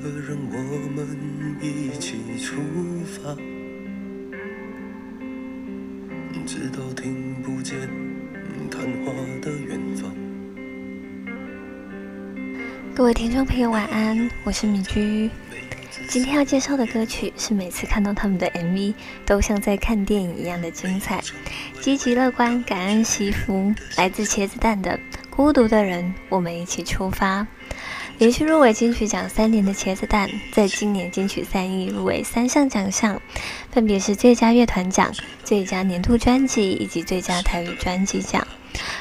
人，我们一起出发，直到听不见谈话的远方。各位听众朋友，晚安，我是米居。今天要介绍的歌曲是每次看到他们的 MV 都像在看电影一样的精彩，积极乐观，感恩惜福，来自茄子蛋的《孤独的人》，我们一起出发。连续入围金曲奖三年的茄子蛋，在今年金曲三亿入围三项奖项，分别是最佳乐团奖、最佳年度专辑以及最佳台语专辑奖。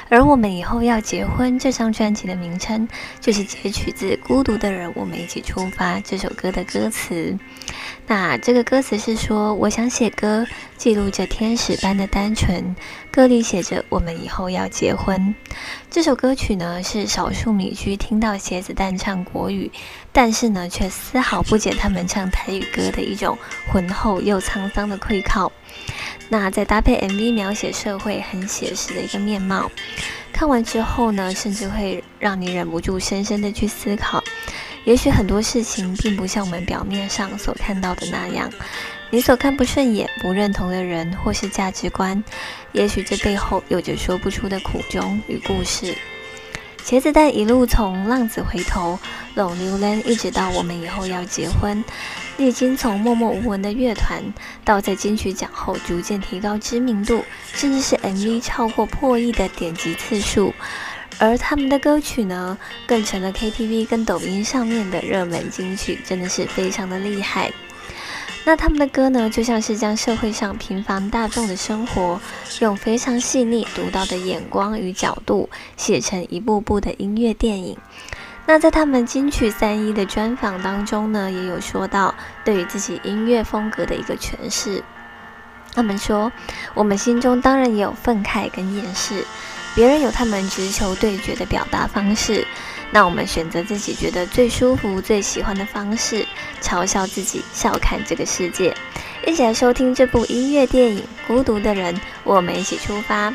而我们以后要结婚这张专辑的名称，就是截取自《孤独的人》，我们一起出发这首歌的歌词。那这个歌词是说，我想写歌，记录着天使般的单纯。歌里写着，我们以后要结婚。这首歌曲呢，是少数米居听到茄子蛋唱国语，但是呢，却丝毫不减他们唱台语歌的一种浑厚又沧桑的愧靠。那再搭配 MV 描写社会很写实的一个面貌，看完之后呢，甚至会让你忍不住深深的去思考，也许很多事情并不像我们表面上所看到的那样，你所看不顺眼、不认同的人或是价值观，也许这背后有着说不出的苦衷与故事。茄子蛋一路从浪子回头、冷流连，一直到我们以后要结婚。历经从默默无闻的乐团，到在金曲奖后逐渐提高知名度，甚至是 MV 超过破亿的点击次数，而他们的歌曲呢，更成了 KTV 跟抖音上面的热门金曲，真的是非常的厉害。那他们的歌呢，就像是将社会上平凡大众的生活，用非常细腻独到的眼光与角度，写成一部部的音乐电影。那在他们金曲三一的专访当中呢，也有说到对于自己音乐风格的一个诠释。他们说：“我们心中当然也有愤慨跟厌世，别人有他们直球对决的表达方式，那我们选择自己觉得最舒服、最喜欢的方式，嘲笑自己，笑看这个世界。”一起来收听这部音乐电影《孤独的人》，我们一起出发。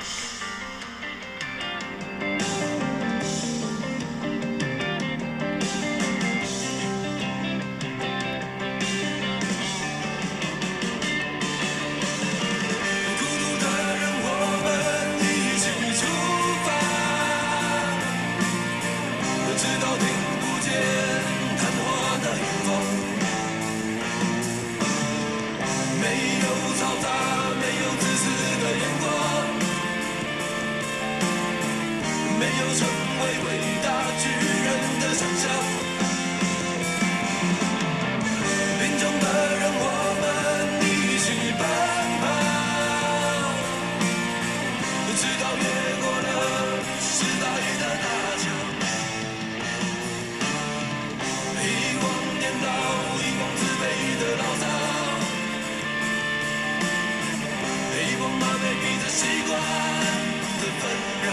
没有成为伟大巨人的想象，贫穷的人我们一起奔跑，直到越过了时代的那条，遗忘年少、遗忘自卑的牢骚，遗忘马背、遗忘习惯的纷扰。